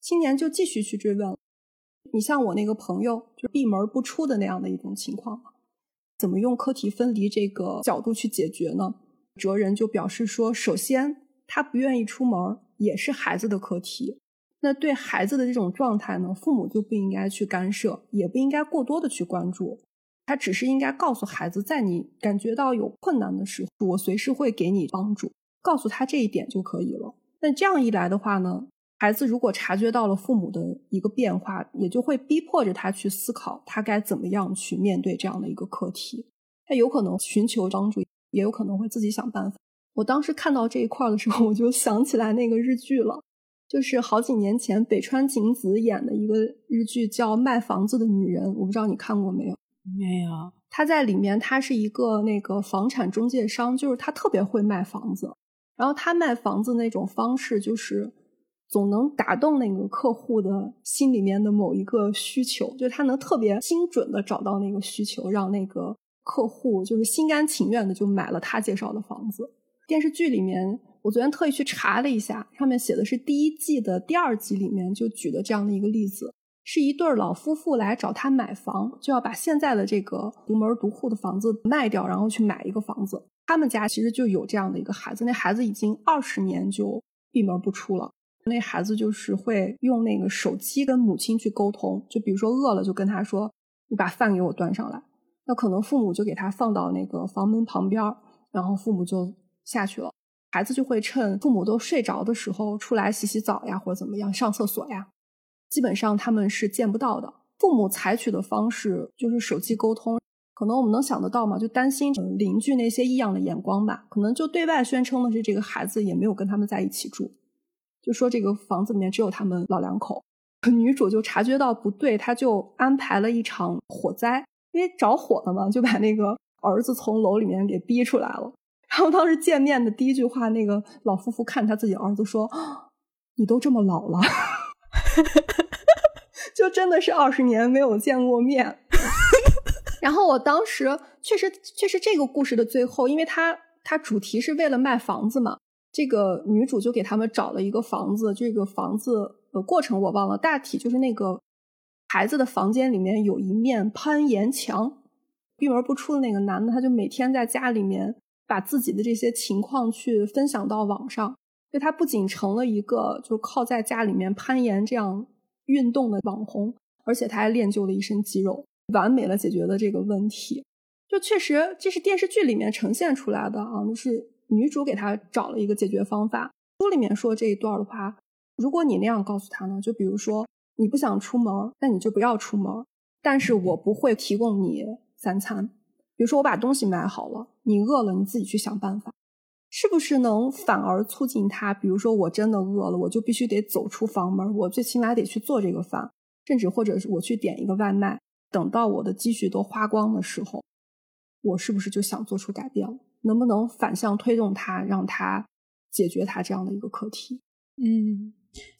青年就继续去追问：“你像我那个朋友，就闭门不出的那样的一种情况，怎么用课题分离这个角度去解决呢？”哲人就表示说：“首先，他不愿意出门也是孩子的课题。那对孩子的这种状态呢，父母就不应该去干涉，也不应该过多的去关注。他只是应该告诉孩子，在你感觉到有困难的时候，我随时会给你帮助，告诉他这一点就可以了。那这样一来的话呢？”孩子如果察觉到了父母的一个变化，也就会逼迫着他去思考，他该怎么样去面对这样的一个课题。他有可能寻求帮助，也有可能会自己想办法。我当时看到这一块的时候，我就想起来那个日剧了，就是好几年前北川景子演的一个日剧，叫《卖房子的女人》。我不知道你看过没有？没有。他在里面，他是一个那个房产中介商，就是他特别会卖房子。然后他卖房子那种方式就是。总能打动那个客户的心里面的某一个需求，就他能特别精准的找到那个需求，让那个客户就是心甘情愿的就买了他介绍的房子。电视剧里面，我昨天特意去查了一下，上面写的是第一季的第二集里面就举的这样的一个例子，是一对老夫妇来找他买房，就要把现在的这个独门独户的房子卖掉，然后去买一个房子。他们家其实就有这样的一个孩子，那孩子已经二十年就闭门不出了。那孩子就是会用那个手机跟母亲去沟通，就比如说饿了就跟他说：“你把饭给我端上来。”那可能父母就给他放到那个房门旁边，然后父母就下去了。孩子就会趁父母都睡着的时候出来洗洗澡呀，或者怎么样上厕所呀。基本上他们是见不到的。父母采取的方式就是手机沟通，可能我们能想得到吗？就担心邻居那些异样的眼光吧。可能就对外宣称的是这个孩子也没有跟他们在一起住。就说这个房子里面只有他们老两口，女主就察觉到不对，她就安排了一场火灾，因为着火了嘛，就把那个儿子从楼里面给逼出来了。然后当时见面的第一句话，那个老夫妇看他自己儿子说：“你都这么老了，就真的是二十年没有见过面。”然后我当时确实确实这个故事的最后，因为它它主题是为了卖房子嘛。这个女主就给他们找了一个房子，这个房子的过程我忘了，大体就是那个孩子的房间里面有一面攀岩墙，闭门不出的那个男的，他就每天在家里面把自己的这些情况去分享到网上，所以他不仅成了一个就靠在家里面攀岩这样运动的网红，而且他还练就了一身肌肉，完美了解决了这个问题。就确实这是电视剧里面呈现出来的啊，就是。女主给他找了一个解决方法。书里面说这一段的话，如果你那样告诉他呢，就比如说你不想出门，那你就不要出门。但是我不会提供你三餐。比如说我把东西买好了，你饿了你自己去想办法，是不是能反而促进他？比如说我真的饿了，我就必须得走出房门，我最起码得去做这个饭，甚至或者是我去点一个外卖。等到我的积蓄都花光的时候，我是不是就想做出改变了？能不能反向推动他，让他解决他这样的一个课题？嗯，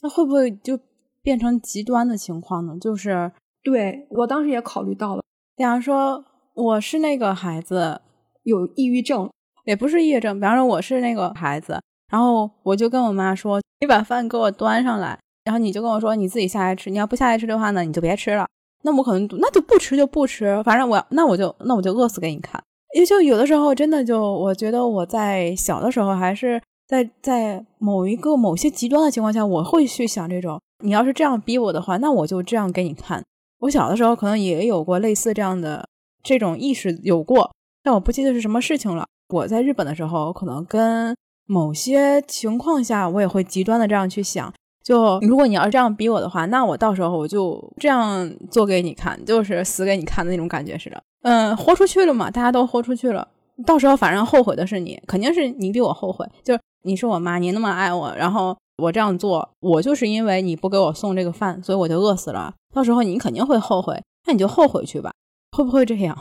那会不会就变成极端的情况呢？就是对我当时也考虑到了，比方说我是那个孩子有抑郁症，也不是抑郁症。比方说我是那个孩子，然后我就跟我妈说：“你把饭给我端上来。”然后你就跟我说：“你自己下来吃。你要不下来吃的话呢，你就别吃了。”那我可能那就不吃就不吃，反正我那我就那我就饿死给你看。也就有的时候，真的就我觉得我在小的时候，还是在在某一个某些极端的情况下，我会去想这种：你要是这样逼我的话，那我就这样给你看。我小的时候可能也有过类似这样的这种意识有过，但我不记得是什么事情了。我在日本的时候，可能跟某些情况下，我也会极端的这样去想。就如果你要是这样逼我的话，那我到时候我就这样做给你看，就是死给你看的那种感觉似的。嗯，豁出去了嘛，大家都豁出去了，到时候反正后悔的是你，肯定是你比我后悔。就是你是我妈，你那么爱我，然后我这样做，我就是因为你不给我送这个饭，所以我就饿死了。到时候你肯定会后悔，那你就后悔去吧，会不会这样？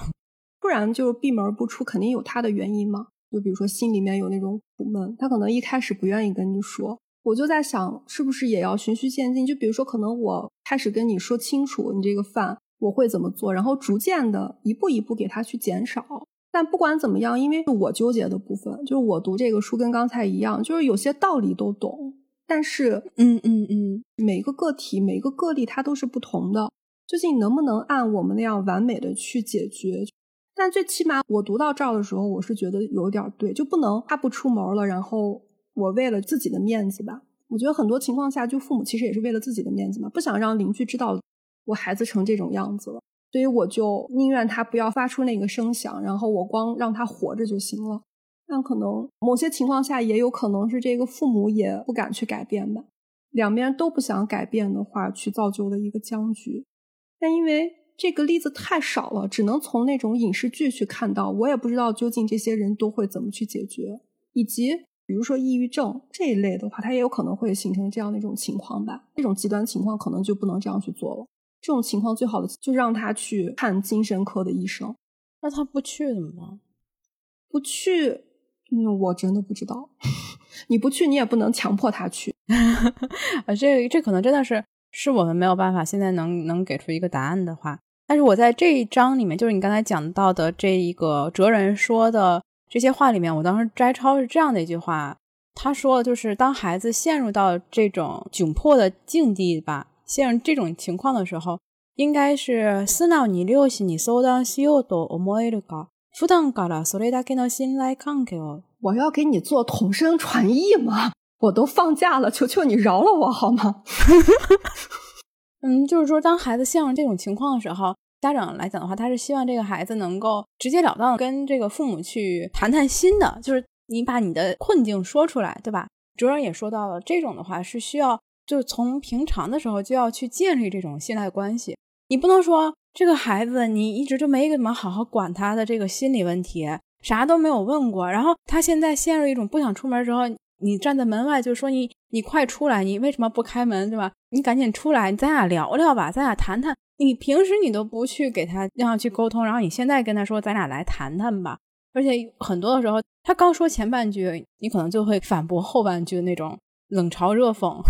不然就是闭门不出，肯定有他的原因嘛。就比如说心里面有那种苦闷，他可能一开始不愿意跟你说。我就在想，是不是也要循序渐进？就比如说，可能我开始跟你说清楚，你这个饭。我会怎么做，然后逐渐的一步一步给他去减少。但不管怎么样，因为我纠结的部分就是我读这个书跟刚才一样，就是有些道理都懂，但是嗯嗯嗯，每个个体每个个例它都是不同的，究竟能不能按我们那样完美的去解决？但最起码我读到这儿的时候，我是觉得有点对，就不能他不出门了，然后我为了自己的面子吧。我觉得很多情况下，就父母其实也是为了自己的面子嘛，不想让邻居知道我孩子成这种样子了，所以我就宁愿他不要发出那个声响，然后我光让他活着就行了。但可能某些情况下，也有可能是这个父母也不敢去改变吧，两边都不想改变的话，去造就了一个僵局。但因为。这个例子太少了，只能从那种影视剧去看到。我也不知道究竟这些人都会怎么去解决，以及比如说抑郁症这一类的话，它也有可能会形成这样的一种情况吧。这种极端情况可能就不能这样去做了。这种情况最好的就让他去看精神科的医生。那他不去怎么办？不去，嗯，我真的不知道。你不去，你也不能强迫他去。啊，这这可能真的是是我们没有办法现在能能给出一个答案的话。但是我在这一章里面，就是你刚才讲到的这一个哲人说的这些话里面，我当时摘抄是这样的一句话，他说就是当孩子陷入到这种窘迫的境地吧，陷入这种情况的时候，应该是素直に両親に相談しようと思えるか、普段からそれだけの信頼関係を。我要给你做同声传译吗？我都放假了，求求你饶了我好吗？ 嗯，就是说，当孩子陷入这种情况的时候，家长来讲的话，他是希望这个孩子能够直截了当跟这个父母去谈谈心的，就是你把你的困境说出来，对吧？主任也说到了，这种的话是需要，就从平常的时候就要去建立这种信赖关系。你不能说这个孩子你一直就没怎么好好管他的这个心理问题，啥都没有问过，然后他现在陷入一种不想出门之后。你站在门外就说你你快出来，你为什么不开门，对吧？你赶紧出来，咱俩聊聊吧，咱俩谈谈。你平时你都不去给他让他去沟通，然后你现在跟他说咱俩来谈谈吧。而且很多的时候，他刚说前半句，你可能就会反驳后半句那种冷嘲热讽，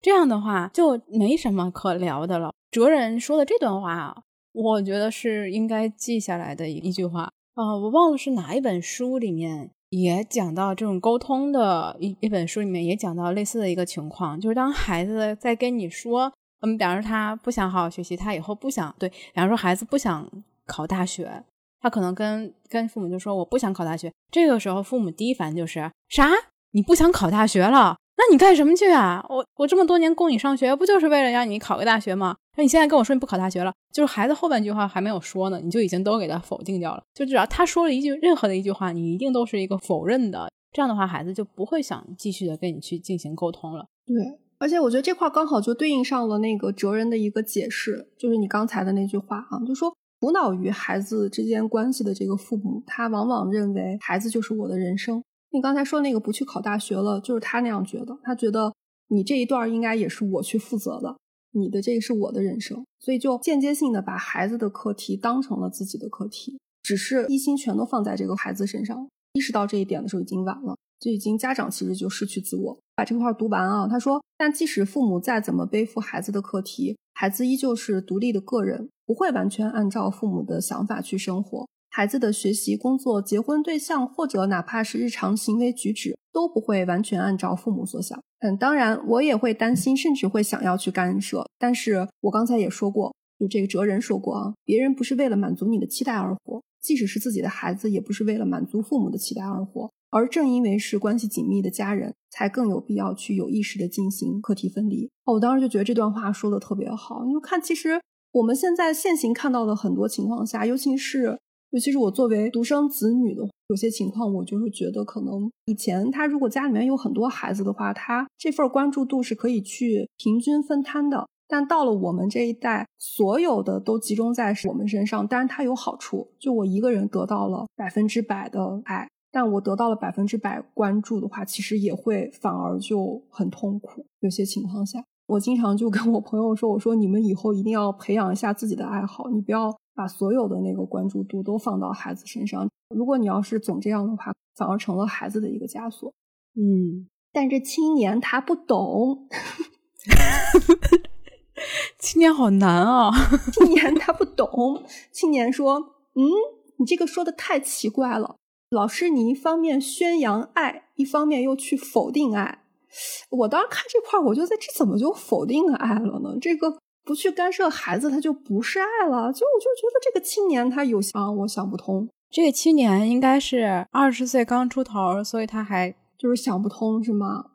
这样的话就没什么可聊的了。哲人说的这段话，我觉得是应该记下来的一句话啊，我忘了是哪一本书里面。也讲到这种沟通的一一本书里面也讲到类似的一个情况，就是当孩子在跟你说，嗯，比方说他不想好好学习，他以后不想对，比方说孩子不想考大学，他可能跟跟父母就说我不想考大学，这个时候父母第一反应就是啥？你不想考大学了？那你干什么去啊？我我这么多年供你上学，不就是为了让你考个大学吗？那你现在跟我说你不考大学了，就是孩子后半句话还没有说呢，你就已经都给他否定掉了。就只要他说了一句任何的一句话，你一定都是一个否认的。这样的话，孩子就不会想继续的跟你去进行沟通了。对，而且我觉得这块刚好就对应上了那个哲人的一个解释，就是你刚才的那句话啊，就说苦恼于孩子之间关系的这个父母，他往往认为孩子就是我的人生。你刚才说那个不去考大学了，就是他那样觉得。他觉得你这一段应该也是我去负责的，你的这个是我的人生，所以就间接性的把孩子的课题当成了自己的课题，只是一心全都放在这个孩子身上。意识到这一点的时候已经晚了，就已经家长其实就失去自我。把这块读完啊，他说：但即使父母再怎么背负孩子的课题，孩子依旧是独立的个人，不会完全按照父母的想法去生活。孩子的学习、工作、结婚对象，或者哪怕是日常行为举止，都不会完全按照父母所想。嗯，当然，我也会担心，甚至会想要去干涉。但是我刚才也说过，就这个哲人说过啊，别人不是为了满足你的期待而活，即使是自己的孩子，也不是为了满足父母的期待而活。而正因为是关系紧密的家人，才更有必要去有意识的进行课题分离。哦，我当时就觉得这段话说的特别好。你就看，其实我们现在现行看到的很多情况下，尤其是。尤其是我作为独生子女的，有些情况我就是觉得，可能以前他如果家里面有很多孩子的话，他这份关注度是可以去平均分摊的。但到了我们这一代，所有的都集中在我们身上。当然，它有好处，就我一个人得到了百分之百的爱，但我得到了百分之百关注的话，其实也会反而就很痛苦。有些情况下，我经常就跟我朋友说：“我说你们以后一定要培养一下自己的爱好，你不要。”把所有的那个关注度都放到孩子身上，如果你要是总这样的话，反而成了孩子的一个枷锁。嗯，但这青年他不懂，青年好难啊！青年他不懂。青年说：“嗯，你这个说的太奇怪了。老师，你一方面宣扬爱，一方面又去否定爱。我当时看这块，我就在这怎么就否定爱了呢？这个不去干涉孩子，他就不是爱了。就我就觉得这个青年他有啊，我想不通。这个青年应该是二十岁刚出头，所以他还就是想不通，是吗？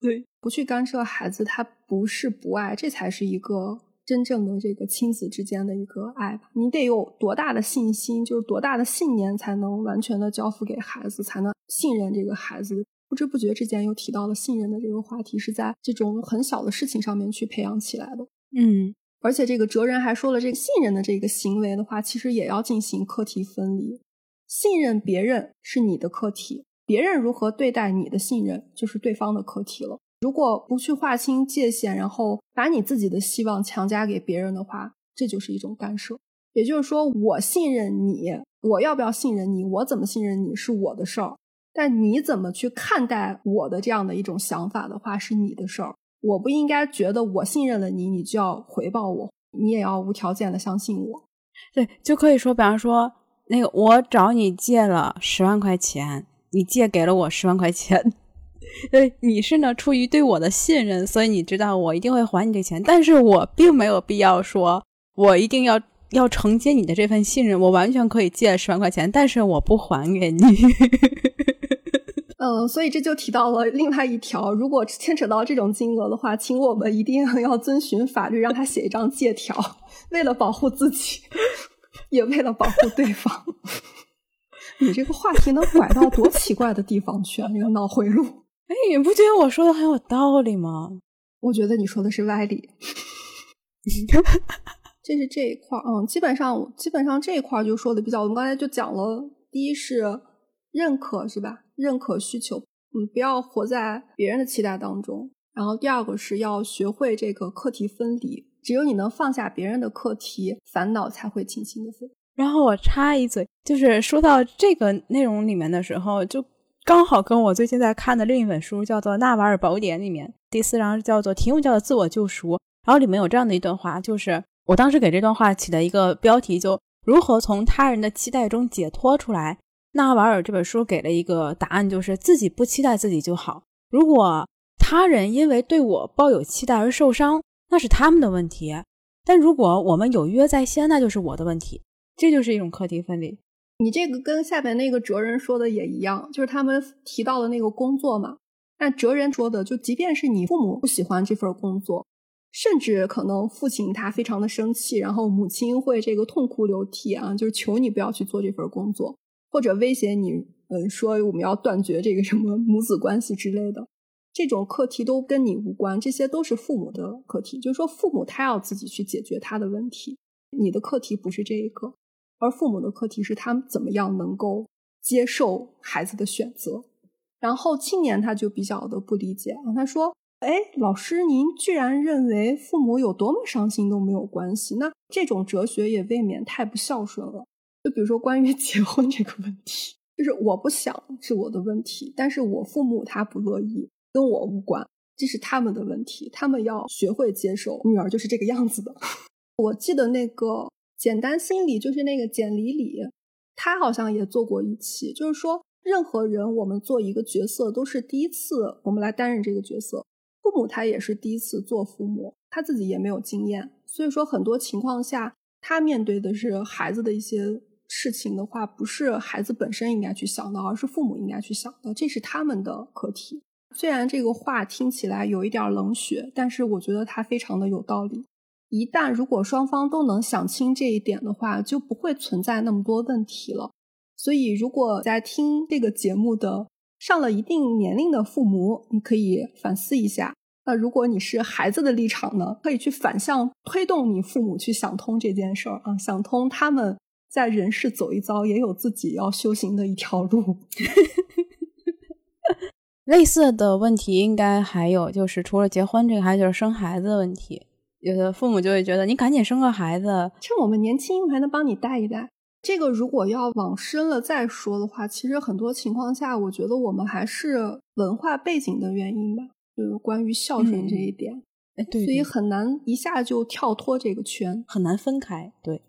对。”不去干涉孩子，他不是不爱，这才是一个真正的这个亲子之间的一个爱吧。你得有多大的信心，就是多大的信念，才能完全的交付给孩子，才能信任这个孩子。不知不觉之间又提到了信任的这个话题，是在这种很小的事情上面去培养起来的。嗯，而且这个哲人还说了，这个信任的这个行为的话，其实也要进行课题分离。信任别人是你的课题，别人如何对待你的信任，就是对方的课题了。如果不去划清界限，然后把你自己的希望强加给别人的话，这就是一种干涉。也就是说，我信任你，我要不要信任你，我怎么信任你是我的事儿。但你怎么去看待我的这样的一种想法的话，是你的事儿。我不应该觉得我信任了你，你就要回报我，你也要无条件的相信我。对，就可以说，比方说，那个我找你借了十万块钱，你借给了我十万块钱。对，你是呢，出于对我的信任，所以你知道我一定会还你这钱。但是我并没有必要说，我一定要要承接你的这份信任。我完全可以借十万块钱，但是我不还给你。嗯，所以这就提到了另外一条，如果牵扯到这种金额的话，请我们一定要遵循法律，让他写一张借条，为了保护自己，也为了保护对方。你这个话题能拐到多奇怪的地方去啊？这个脑回路。哎，你不觉得我说的很有道理吗？我觉得你说的是歪理。这是这一块嗯，基本上基本上这一块就说的比较，我们刚才就讲了，第一是认可，是吧？认可需求，嗯，不要活在别人的期待当中。然后第二个是要学会这个课题分离，只有你能放下别人的课题，烦恼才会轻轻的飞。然后我插一嘴，就是说到这个内容里面的时候，就。刚好跟我最近在看的另一本书叫做《纳瓦尔宝典》里面第四章叫做题目叫做自我救赎，然后里面有这样的一段话，就是我当时给这段话起的一个标题，就如何从他人的期待中解脱出来。纳瓦尔这本书给了一个答案，就是自己不期待自己就好。如果他人因为对我抱有期待而受伤，那是他们的问题；但如果我们有约在先，那就是我的问题。这就是一种课题分离。你这个跟下边那个哲人说的也一样，就是他们提到的那个工作嘛。那哲人说的，就即便是你父母不喜欢这份工作，甚至可能父亲他非常的生气，然后母亲会这个痛哭流涕啊，就是求你不要去做这份工作，或者威胁你，嗯，说我们要断绝这个什么母子关系之类的，这种课题都跟你无关，这些都是父母的课题，就是说父母他要自己去解决他的问题，你的课题不是这一个。而父母的课题是他们怎么样能够接受孩子的选择。然后青年他就比较的不理解啊，他说：“哎，老师，您居然认为父母有多么伤心都没有关系？那这种哲学也未免太不孝顺了。就比如说关于 结婚这个问题，就是我不想是我的问题，但是我父母他不乐意，跟我无关，这是他们的问题，他们要学会接受。女儿就是这个样子的。我记得那个。”简单心理就是那个简里里，他好像也做过一期，就是说任何人我们做一个角色都是第一次，我们来担任这个角色。父母他也是第一次做父母，他自己也没有经验，所以说很多情况下他面对的是孩子的一些事情的话，不是孩子本身应该去想的，而是父母应该去想的，这是他们的课题。虽然这个话听起来有一点冷血，但是我觉得他非常的有道理。一旦如果双方都能想清这一点的话，就不会存在那么多问题了。所以，如果在听这个节目的上了一定年龄的父母，你可以反思一下。那如果你是孩子的立场呢，可以去反向推动你父母去想通这件事儿啊，想通他们在人世走一遭，也有自己要修行的一条路。类似的问题应该还有，就是除了结婚这个，还有就是生孩子的问题。有的父母就会觉得你赶紧生个孩子，趁我们年轻还能帮你带一带。这个如果要往深了再说的话，其实很多情况下，我觉得我们还是文化背景的原因吧，就是关于孝顺这一点。所以很难一下就跳脱这个圈，很难分开。对，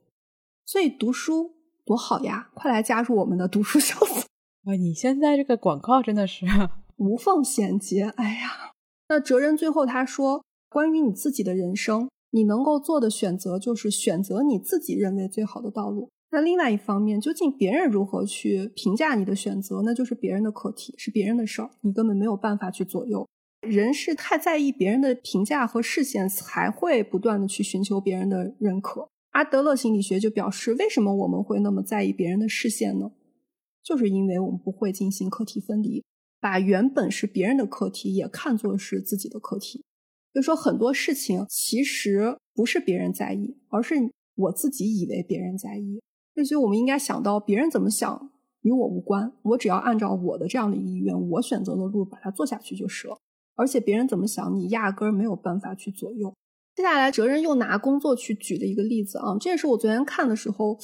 所以读书多好呀！快来加入我们的读书小组。啊，你现在这个广告真的是 无缝衔接。哎呀，那哲人最后他说，关于你自己的人生，你能够做的选择就是选择你自己认为最好的道路。那另外一方面，究竟别人如何去评价你的选择，那就是别人的课题，是别人的事儿，你根本没有办法去左右。人是太在意别人的评价和视线，才会不断的去寻求别人的认可。阿德勒心理学就表示，为什么我们会那么在意别人的视线呢？就是因为我们不会进行课题分离，把原本是别人的课题也看作是自己的课题。就说很多事情其实不是别人在意，而是我自己以为别人在意。所以，我们应该想到别人怎么想与我无关，我只要按照我的这样的意愿，我选择的路把它做下去就是了。而且，别人怎么想，你压根儿没有办法去左右。接下来，哲人又拿工作去举的一个例子啊，这也是我昨天看的时候，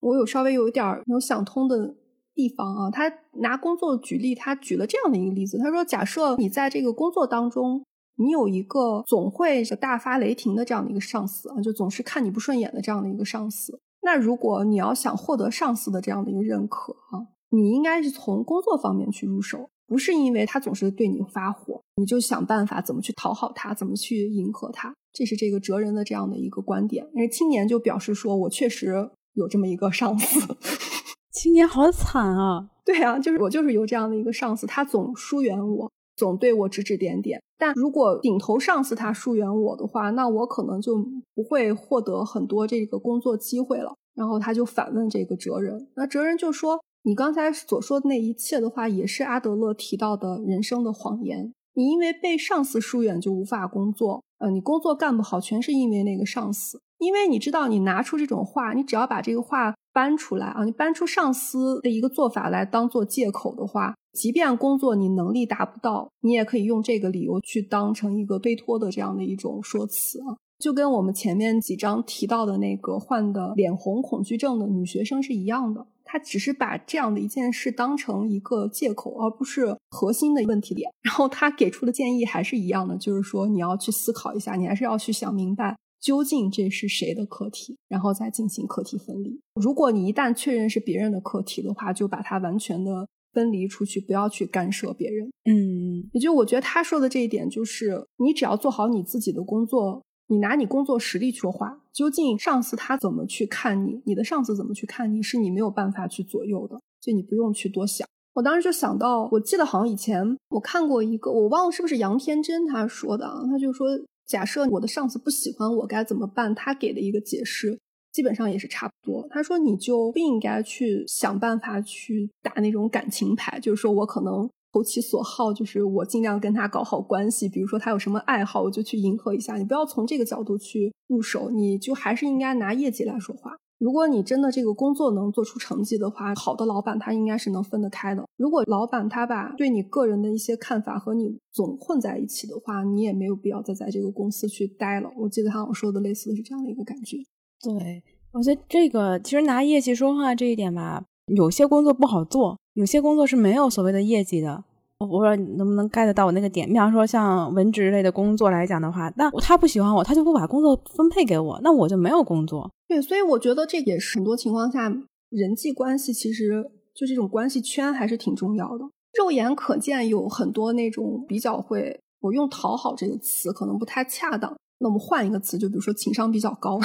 我有稍微有一点没有想通的地方啊。他拿工作举例，他举了这样的一个例子，他说：假设你在这个工作当中，你有一个总会大发雷霆的这样的一个上司啊，就总是看你不顺眼的这样的一个上司。那如果你要想获得上司的这样的一个认可啊，你应该是从工作方面去入手，不是因为他总是对你发火，你就想办法怎么去讨好他，怎么去迎合他。这是这个哲人的这样的一个观点。因为青年就表示说，我确实有这么一个上司。青年好惨啊！对啊，就是我就是有这样的一个上司，他总疏远我，总对我指指点点。但如果顶头上司他疏远我的话，那我可能就不会获得很多这个工作机会了。然后他就反问这个哲人，那哲人就说：“你刚才所说的那一切的话，也是阿德勒提到的人生的谎言。你因为被上司疏远就无法工作，呃，你工作干不好，全是因为那个上司。因为你知道，你拿出这种话，你只要把这个话搬出来啊，你搬出上司的一个做法来当做借口的话。”即便工作你能力达不到，你也可以用这个理由去当成一个推脱的这样的一种说辞啊，就跟我们前面几章提到的那个患的脸红恐惧症的女学生是一样的，她只是把这样的一件事当成一个借口，而不是核心的问题点。然后他给出的建议还是一样的，就是说你要去思考一下，你还是要去想明白究竟这是谁的课题，然后再进行课题分离。如果你一旦确认是别人的课题的话，就把它完全的。分离出去，不要去干涉别人。嗯，也就我觉得他说的这一点，就是你只要做好你自己的工作，你拿你工作实力说话。究竟上司他怎么去看你，你的上司怎么去看你，是你没有办法去左右的，所以你不用去多想。我当时就想到，我记得好像以前我看过一个，我忘了是不是杨天真他说的啊，他就说，假设我的上司不喜欢我该怎么办，他给的一个解释。基本上也是差不多。他说，你就不应该去想办法去打那种感情牌，就是说我可能投其所好，就是我尽量跟他搞好关系。比如说他有什么爱好，我就去迎合一下。你不要从这个角度去入手，你就还是应该拿业绩来说话。如果你真的这个工作能做出成绩的话，好的老板他应该是能分得开的。如果老板他把对你个人的一些看法和你总混在一起的话，你也没有必要再在这个公司去待了。我记得他好像说的类似的是这样的一个感觉。对，我觉得这个其实拿业绩说话这一点吧，有些工作不好做，有些工作是没有所谓的业绩的。我不知道你能不能 get 到我那个点。比方说像文职类的工作来讲的话，那他不喜欢我，他就不把工作分配给我，那我就没有工作。对，所以我觉得这也是很多情况下人际关系其实就这种关系圈还是挺重要的。肉眼可见有很多那种比较会，我用讨好这个词可能不太恰当，那我们换一个词，就比如说情商比较高。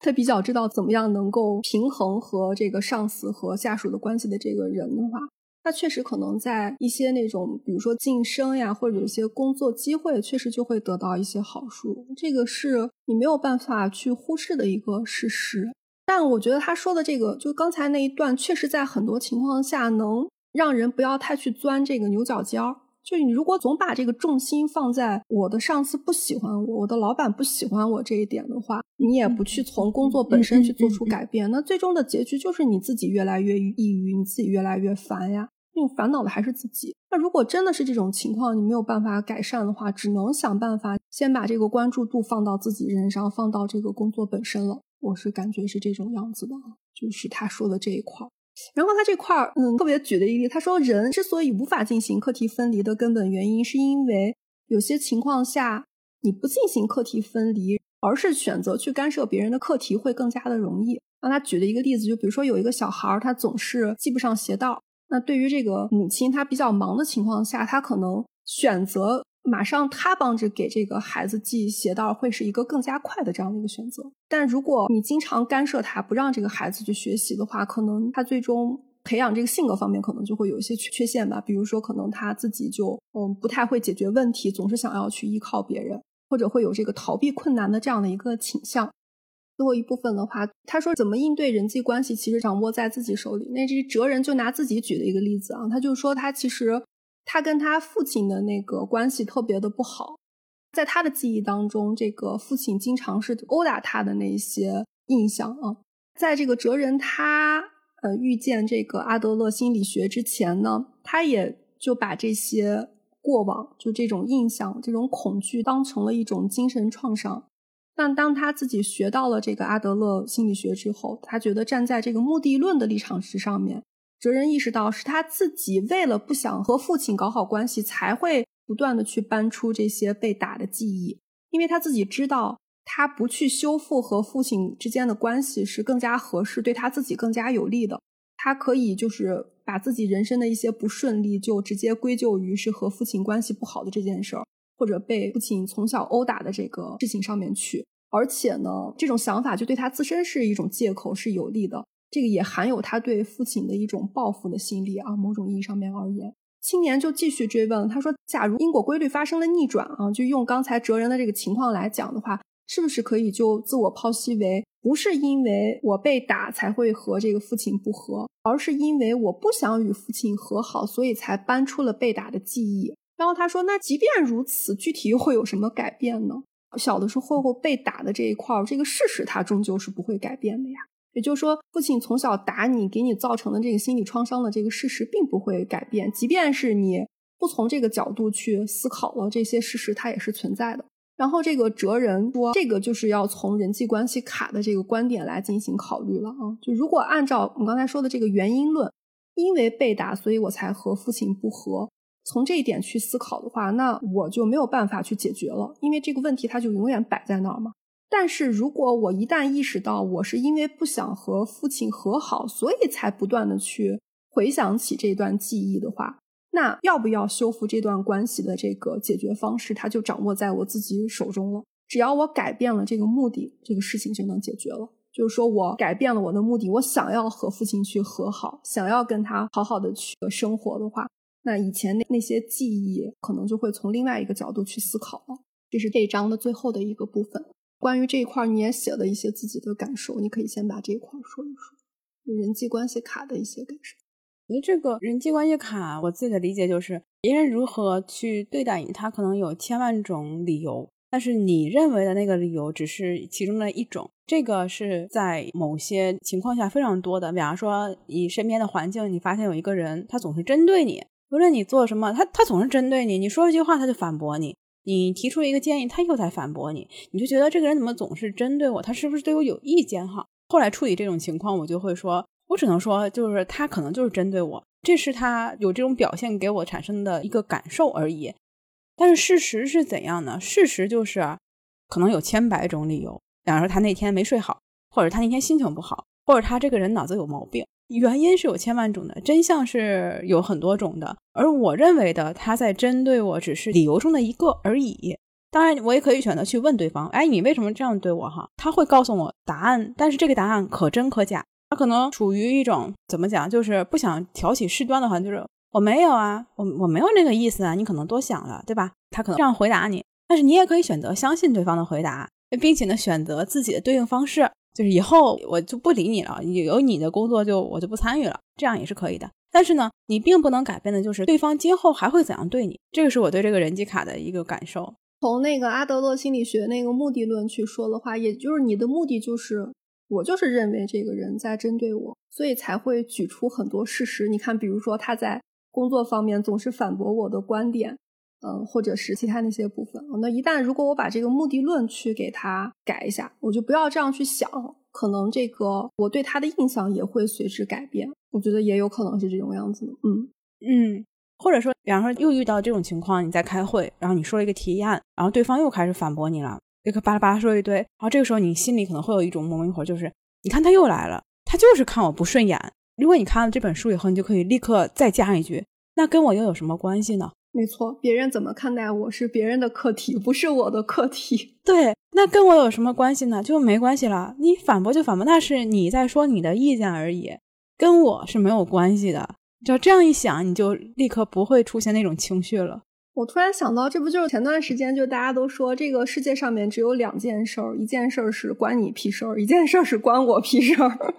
他比较知道怎么样能够平衡和这个上司和下属的关系的这个人的话，他确实可能在一些那种，比如说晋升呀，或者有一些工作机会，确实就会得到一些好处。这个是你没有办法去忽视的一个事实。但我觉得他说的这个，就刚才那一段，确实在很多情况下能让人不要太去钻这个牛角尖儿。就你如果总把这个重心放在我的上司不喜欢我，我的老板不喜欢我这一点的话，你也不去从工作本身去做出改变，那最终的结局就是你自己越来越抑郁，你自己越来越烦呀。那种烦恼的还是自己。那如果真的是这种情况，你没有办法改善的话，只能想办法先把这个关注度放到自己身上，放到这个工作本身了。我是感觉是这种样子的，就是他说的这一块。然后他这块儿，嗯，特别举的一例，他说人之所以无法进行课题分离的根本原因，是因为有些情况下你不进行课题分离，而是选择去干涉别人的课题，会更加的容易。让他举了一个例子，就比如说有一个小孩儿，他总是系不上鞋带儿。那对于这个母亲，她比较忙的情况下，她可能选择马上他帮着给这个孩子系鞋带，会是一个更加快的这样的一个选择。但如果你经常干涉他，不让这个孩子去学习的话，可能他最终培养这个性格方面可能就会有一些缺陷吧。比如说，可能他自己就嗯不太会解决问题，总是想要去依靠别人，或者会有这个逃避困难的这样的一个倾向。最后一部分的话，他说怎么应对人际关系，其实掌握在自己手里。那这哲人就拿自己举的一个例子啊，他就说他其实他跟他父亲的那个关系特别的不好，在他的记忆当中，这个父亲经常是殴打他的那些印象啊。在这个哲人他呃遇见这个阿德勒心理学之前呢，他也就把这些过往就这种印象、这种恐惧当成了一种精神创伤。但当他自己学到了这个阿德勒心理学之后，他觉得站在这个目的论的立场之上面，哲人意识到是他自己为了不想和父亲搞好关系，才会不断的去搬出这些被打的记忆，因为他自己知道，他不去修复和父亲之间的关系是更加合适，对他自己更加有利的。他可以就是把自己人生的一些不顺利，就直接归咎于是和父亲关系不好的这件事儿。或者被父亲从小殴打的这个事情上面去，而且呢，这种想法就对他自身是一种借口，是有利的。这个也含有他对父亲的一种报复的心理啊。某种意义上面而言，青年就继续追问他说：“假如因果规律发生了逆转啊，就用刚才哲人的这个情况来讲的话，是不是可以就自我剖析为不是因为我被打才会和这个父亲不和，而是因为我不想与父亲和好，所以才搬出了被打的记忆。”然后他说：“那即便如此，具体又会有什么改变呢？小的时候被打的这一块儿，这个事实它终究是不会改变的呀。也就是说，父亲从小打你，给你造成的这个心理创伤的这个事实，并不会改变。即便是你不从这个角度去思考了，这些事实它也是存在的。然后这个哲人说，这个就是要从人际关系卡的这个观点来进行考虑了啊。就如果按照我们刚才说的这个原因论，因为被打，所以我才和父亲不和。”从这一点去思考的话，那我就没有办法去解决了，因为这个问题它就永远摆在那儿嘛。但是如果我一旦意识到我是因为不想和父亲和好，所以才不断的去回想起这段记忆的话，那要不要修复这段关系的这个解决方式，它就掌握在我自己手中了。只要我改变了这个目的，这个事情就能解决了。就是说我改变了我的目的，我想要和父亲去和好，想要跟他好好的去生活的话。那以前那那些记忆，可能就会从另外一个角度去思考了。这是这一章的最后的一个部分。关于这一块，你也写了一些自己的感受，你可以先把这一块说一说人际关系卡的一些感受。我觉得这个人际关系卡，我自己的理解就是，别人如何去对待你，他可能有千万种理由，但是你认为的那个理由只是其中的一种。这个是在某些情况下非常多的，比方说你身边的环境，你发现有一个人，他总是针对你。无论你做什么，他他总是针对你。你说一句话，他就反驳你；你提出一个建议，他又在反驳你。你就觉得这个人怎么总是针对我？他是不是对我有意见？哈。后来处理这种情况，我就会说，我只能说，就是他可能就是针对我，这是他有这种表现给我产生的一个感受而已。但是事实是怎样呢？事实就是，可能有千百种理由。比方说，他那天没睡好，或者他那天心情不好，或者他这个人脑子有毛病。原因是有千万种的，真相是有很多种的，而我认为的他在针对我只是理由中的一个而已。当然，我也可以选择去问对方：“哎，你为什么这样对我？”哈，他会告诉我答案，但是这个答案可真可假。他可能处于一种怎么讲，就是不想挑起事端的话，就是我没有啊，我我没有那个意思啊，你可能多想了，对吧？他可能这样回答你，但是你也可以选择相信对方的回答，并且呢，选择自己的对应方式。就是以后我就不理你了，有你的工作就我就不参与了，这样也是可以的。但是呢，你并不能改变的就是对方今后还会怎样对你，这个是我对这个人际卡的一个感受。从那个阿德勒心理学那个目的论去说的话，也就是你的目的就是我就是认为这个人在针对我，所以才会举出很多事实。你看，比如说他在工作方面总是反驳我的观点。嗯，或者是其他那些部分。那一旦如果我把这个目的论去给它改一下，我就不要这样去想，可能这个我对他的印象也会随之改变。我觉得也有可能是这种样子。嗯嗯，或者说，比方说又遇到这种情况，你在开会，然后你说了一个提案，然后对方又开始反驳你了，立刻巴拉巴拉说一堆，然后这个时候你心里可能会有一种模一火，就是你看他又来了，他就是看我不顺眼。如果你看了这本书以后，你就可以立刻再加一句，那跟我又有什么关系呢？没错，别人怎么看待我是别人的课题，不是我的课题。对，那跟我有什么关系呢？就没关系了。你反驳就反驳，那是你在说你的意见而已，跟我是没有关系的。就这样一想，你就立刻不会出现那种情绪了。我突然想到，这不就是前段时间就大家都说，这个世界上面只有两件事儿，一件事儿是关你屁事儿，一件事儿是关我屁事儿。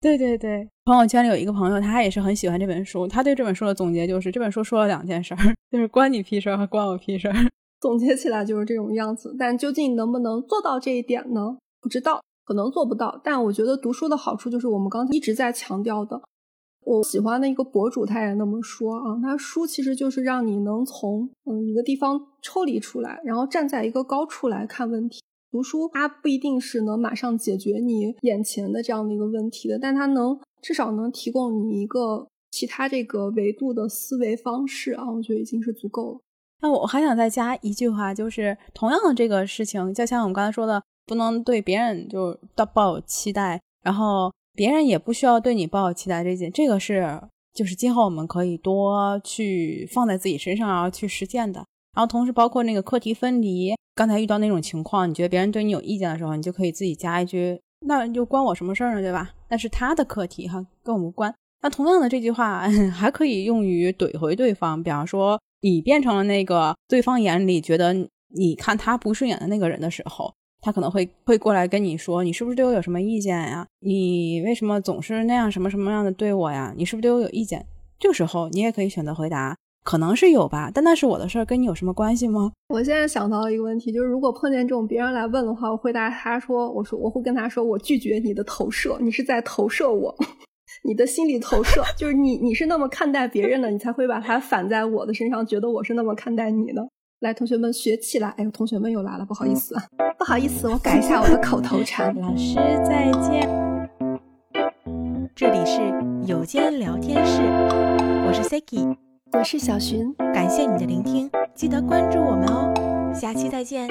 对 对对，朋友圈里有一个朋友，他也是很喜欢这本书。他对这本书的总结就是，这本书说了两件事儿，就是关你屁事儿和关我屁事儿。总结起来就是这种样子。但究竟能不能做到这一点呢？不知道，可能做不到。但我觉得读书的好处就是我们刚才一直在强调的。我喜欢的一个博主，他也那么说啊。他书其实就是让你能从嗯一个地方抽离出来，然后站在一个高处来看问题。读书它不一定是能马上解决你眼前的这样的一个问题的，但它能至少能提供你一个其他这个维度的思维方式啊，我觉得已经是足够了。那我还想再加一句话，就是同样的这个事情，就像我们刚才说的，不能对别人就抱有期待，然后。别人也不需要对你抱有期待，这件这个是就是今后我们可以多去放在自己身上，然后去实践的。然后同时包括那个课题分离，刚才遇到那种情况，你觉得别人对你有意见的时候，你就可以自己加一句，那就关我什么事儿呢，对吧？那是他的课题哈，跟我无关。那同样的这句话 还可以用于怼回对方，比方说你变成了那个对方眼里觉得你看他不顺眼的那个人的时候。他可能会会过来跟你说，你是不是对我有什么意见呀？你为什么总是那样什么什么样的对我呀？你是不是对我有意见？这个时候你也可以选择回答，可能是有吧，但那是我的事儿，跟你有什么关系吗？我现在想到一个问题，就是如果碰见这种别人来问的话，我回答他说，我说我会跟他说，我拒绝你的投射，你是在投射我，你的心理投射，就是你你是那么看待别人的，你才会把它反在我的身上，觉得我是那么看待你的。来，同学们学起来！哎呦，同学们又来了，不好意思，不好意思，我改一下我的口头禅。老师再见。这里是有间聊天室，我是 Seki，我是小寻，感谢你的聆听，记得关注我们哦，下期再见。